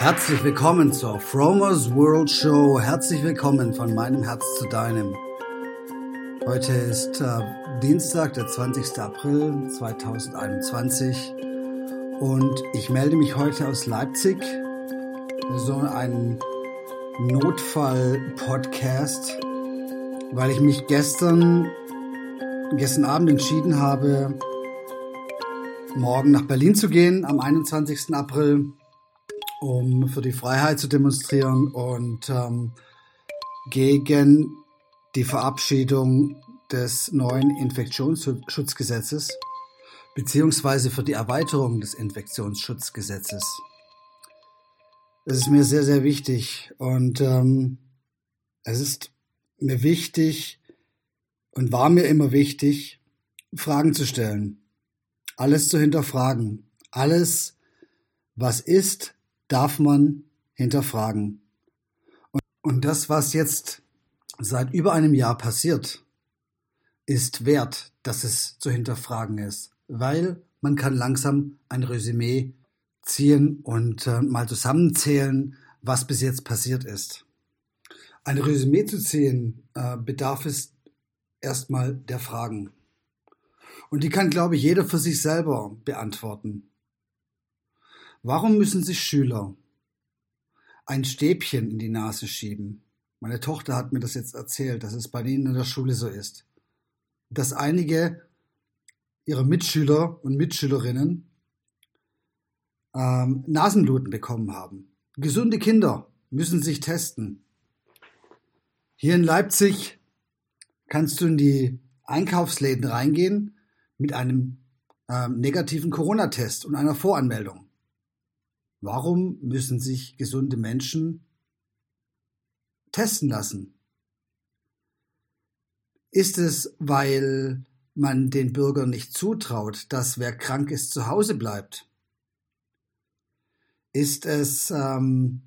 Herzlich willkommen zur Fromers World Show. Herzlich willkommen von meinem Herz zu deinem. Heute ist äh, Dienstag, der 20. April 2021 und ich melde mich heute aus Leipzig. So ein Notfall-Podcast, weil ich mich gestern, gestern Abend entschieden habe, morgen nach Berlin zu gehen am 21. April um für die Freiheit zu demonstrieren und ähm, gegen die Verabschiedung des neuen Infektionsschutzgesetzes beziehungsweise für die Erweiterung des Infektionsschutzgesetzes. Es ist mir sehr, sehr wichtig und ähm, es ist mir wichtig und war mir immer wichtig, Fragen zu stellen, alles zu hinterfragen, alles, was ist, darf man hinterfragen. Und, und das, was jetzt seit über einem Jahr passiert, ist wert, dass es zu hinterfragen ist, weil man kann langsam ein Resümee ziehen und äh, mal zusammenzählen, was bis jetzt passiert ist. Ein Resümee zu ziehen äh, bedarf es erstmal der Fragen. Und die kann, glaube ich, jeder für sich selber beantworten. Warum müssen sich Schüler ein Stäbchen in die Nase schieben? Meine Tochter hat mir das jetzt erzählt, dass es bei ihnen in der Schule so ist. Dass einige ihrer Mitschüler und Mitschülerinnen ähm, Nasenbluten bekommen haben. Gesunde Kinder müssen sich testen. Hier in Leipzig kannst du in die Einkaufsläden reingehen mit einem ähm, negativen Corona-Test und einer Voranmeldung. Warum müssen sich gesunde Menschen testen lassen? Ist es, weil man den Bürgern nicht zutraut, dass wer krank ist zu Hause bleibt? Ist es ähm,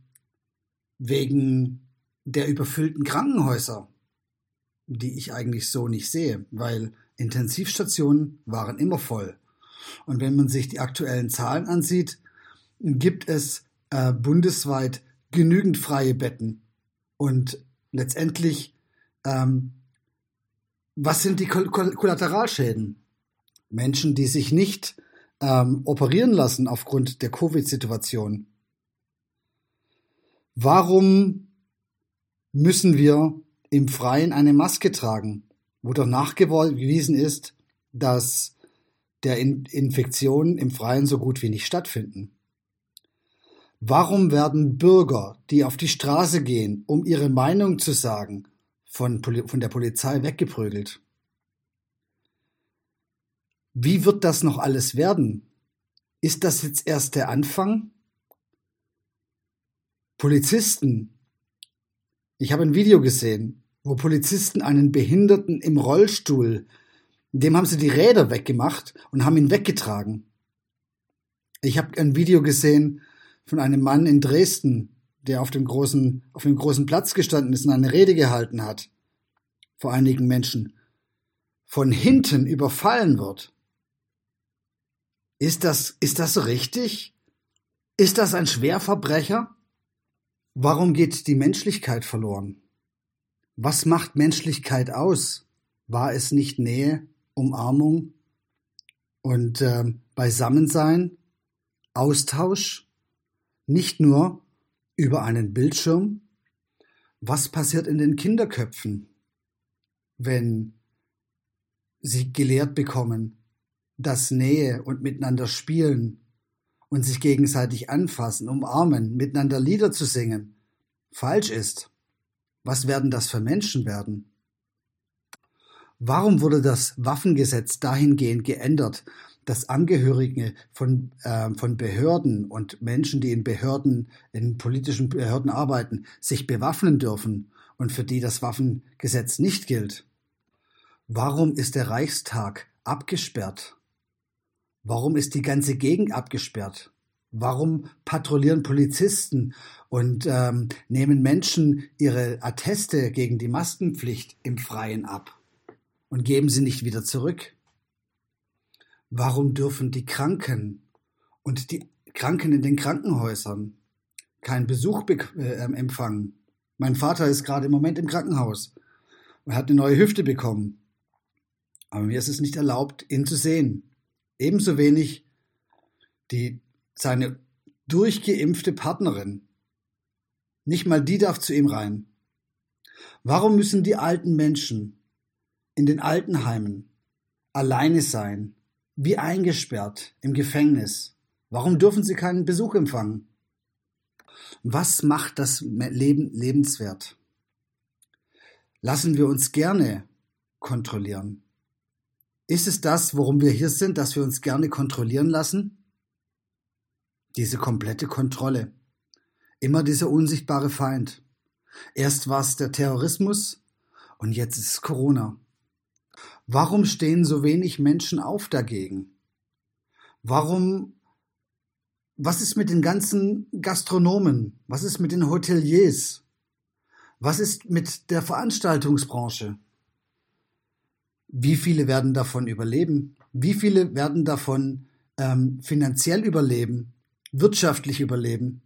wegen der überfüllten Krankenhäuser, die ich eigentlich so nicht sehe, weil Intensivstationen waren immer voll. Und wenn man sich die aktuellen Zahlen ansieht, gibt es äh, bundesweit genügend freie Betten. Und letztendlich, ähm, was sind die Koll Kollateralschäden? Menschen, die sich nicht ähm, operieren lassen aufgrund der Covid-Situation. Warum müssen wir im Freien eine Maske tragen, wo doch nachgewiesen ist, dass der In Infektionen im Freien so gut wie nicht stattfinden? Warum werden Bürger, die auf die Straße gehen, um ihre Meinung zu sagen, von, von der Polizei weggeprügelt? Wie wird das noch alles werden? Ist das jetzt erst der Anfang? Polizisten. Ich habe ein Video gesehen, wo Polizisten einen Behinderten im Rollstuhl, dem haben sie die Räder weggemacht und haben ihn weggetragen. Ich habe ein Video gesehen, von einem Mann in Dresden, der auf dem großen, auf dem großen Platz gestanden ist und eine Rede gehalten hat vor einigen Menschen, von hinten überfallen wird. Ist das, ist das richtig? Ist das ein Schwerverbrecher? Warum geht die Menschlichkeit verloren? Was macht Menschlichkeit aus? War es nicht Nähe, Umarmung und äh, Beisammensein, Austausch? Nicht nur über einen Bildschirm. Was passiert in den Kinderköpfen, wenn sie gelehrt bekommen, dass Nähe und miteinander spielen und sich gegenseitig anfassen, umarmen, miteinander Lieder zu singen, falsch ist? Was werden das für Menschen werden? Warum wurde das Waffengesetz dahingehend geändert, dass Angehörige von, äh, von Behörden und Menschen, die in Behörden, in politischen Behörden arbeiten, sich bewaffnen dürfen und für die das Waffengesetz nicht gilt? Warum ist der Reichstag abgesperrt? Warum ist die ganze Gegend abgesperrt? Warum patrouillieren Polizisten und ähm, nehmen Menschen ihre Atteste gegen die Maskenpflicht im Freien ab und geben sie nicht wieder zurück? Warum dürfen die Kranken und die Kranken in den Krankenhäusern keinen Besuch äh, empfangen. Mein Vater ist gerade im Moment im Krankenhaus und hat eine neue Hüfte bekommen. Aber mir ist es nicht erlaubt, ihn zu sehen. Ebenso wenig die, seine durchgeimpfte Partnerin. Nicht mal die darf zu ihm rein. Warum müssen die alten Menschen in den Altenheimen alleine sein, wie eingesperrt im Gefängnis? Warum dürfen sie keinen Besuch empfangen? Was macht das Leben lebenswert? Lassen wir uns gerne kontrollieren. Ist es das, worum wir hier sind, dass wir uns gerne kontrollieren lassen? Diese komplette Kontrolle. Immer dieser unsichtbare Feind. Erst war es der Terrorismus und jetzt ist es Corona. Warum stehen so wenig Menschen auf dagegen? Warum was ist mit den ganzen Gastronomen? Was ist mit den Hoteliers? Was ist mit der Veranstaltungsbranche? Wie viele werden davon überleben? Wie viele werden davon ähm, finanziell überleben, wirtschaftlich überleben?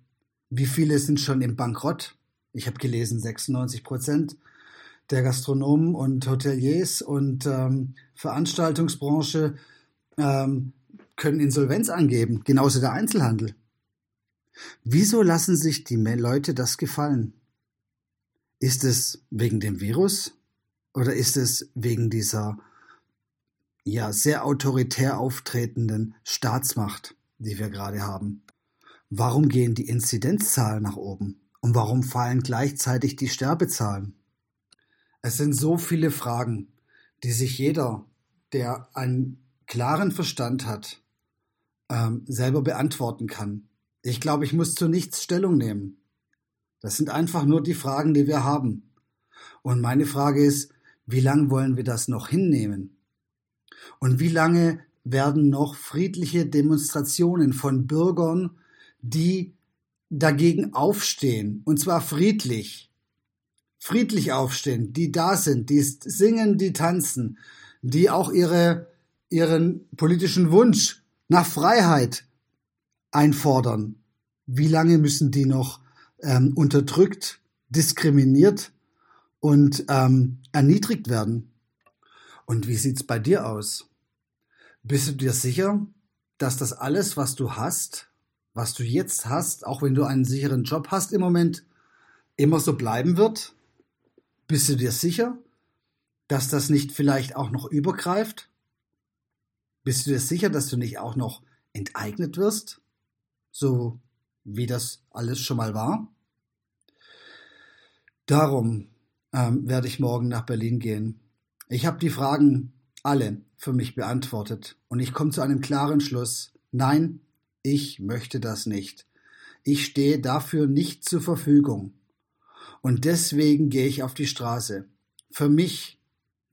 Wie viele sind schon im Bankrott? Ich habe gelesen, 96 Prozent der Gastronomen und Hoteliers und ähm, Veranstaltungsbranche ähm, können Insolvenz angeben, genauso der Einzelhandel. Wieso lassen sich die Leute das gefallen? Ist es wegen dem Virus oder ist es wegen dieser ja sehr autoritär auftretenden Staatsmacht, die wir gerade haben? Warum gehen die Inzidenzzahlen nach oben und warum fallen gleichzeitig die Sterbezahlen? Es sind so viele Fragen, die sich jeder, der einen klaren Verstand hat, ähm, selber beantworten kann. Ich glaube, ich muss zu nichts Stellung nehmen. Das sind einfach nur die Fragen, die wir haben. Und meine Frage ist, wie lange wollen wir das noch hinnehmen? Und wie lange werden noch friedliche Demonstrationen von Bürgern, die dagegen aufstehen, und zwar friedlich, friedlich aufstehen, die da sind, die singen, die tanzen, die auch ihre, ihren politischen Wunsch nach Freiheit einfordern. Wie lange müssen die noch ähm, unterdrückt, diskriminiert und ähm, erniedrigt werden? Und wie sieht's bei dir aus? Bist du dir sicher, dass das alles, was du hast, was du jetzt hast, auch wenn du einen sicheren Job hast im Moment, immer so bleiben wird? Bist du dir sicher, dass das nicht vielleicht auch noch übergreift? Bist du dir sicher, dass du nicht auch noch enteignet wirst? So wie das alles schon mal war? Darum ähm, werde ich morgen nach Berlin gehen. Ich habe die Fragen alle für mich beantwortet und ich komme zu einem klaren Schluss. Nein, ich möchte das nicht. Ich stehe dafür nicht zur Verfügung. Und deswegen gehe ich auf die Straße. Für mich,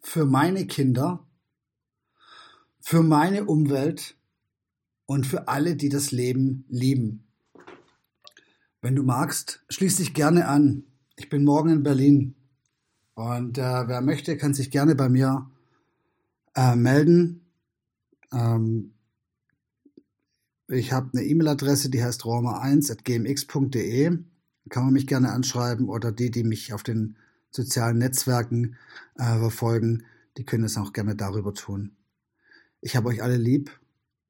für meine Kinder für meine Umwelt und für alle, die das Leben lieben. Wenn du magst, schließ dich gerne an. Ich bin morgen in Berlin und äh, wer möchte, kann sich gerne bei mir äh, melden. Ähm, ich habe eine E-Mail-Adresse, die heißt roma1.gmx.de. Kann man mich gerne anschreiben oder die, die mich auf den sozialen Netzwerken äh, verfolgen, die können es auch gerne darüber tun. Ich habe euch alle lieb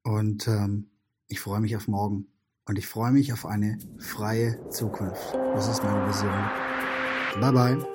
und ähm, ich freue mich auf morgen. Und ich freue mich auf eine freie Zukunft. Das ist meine Vision. Bye bye.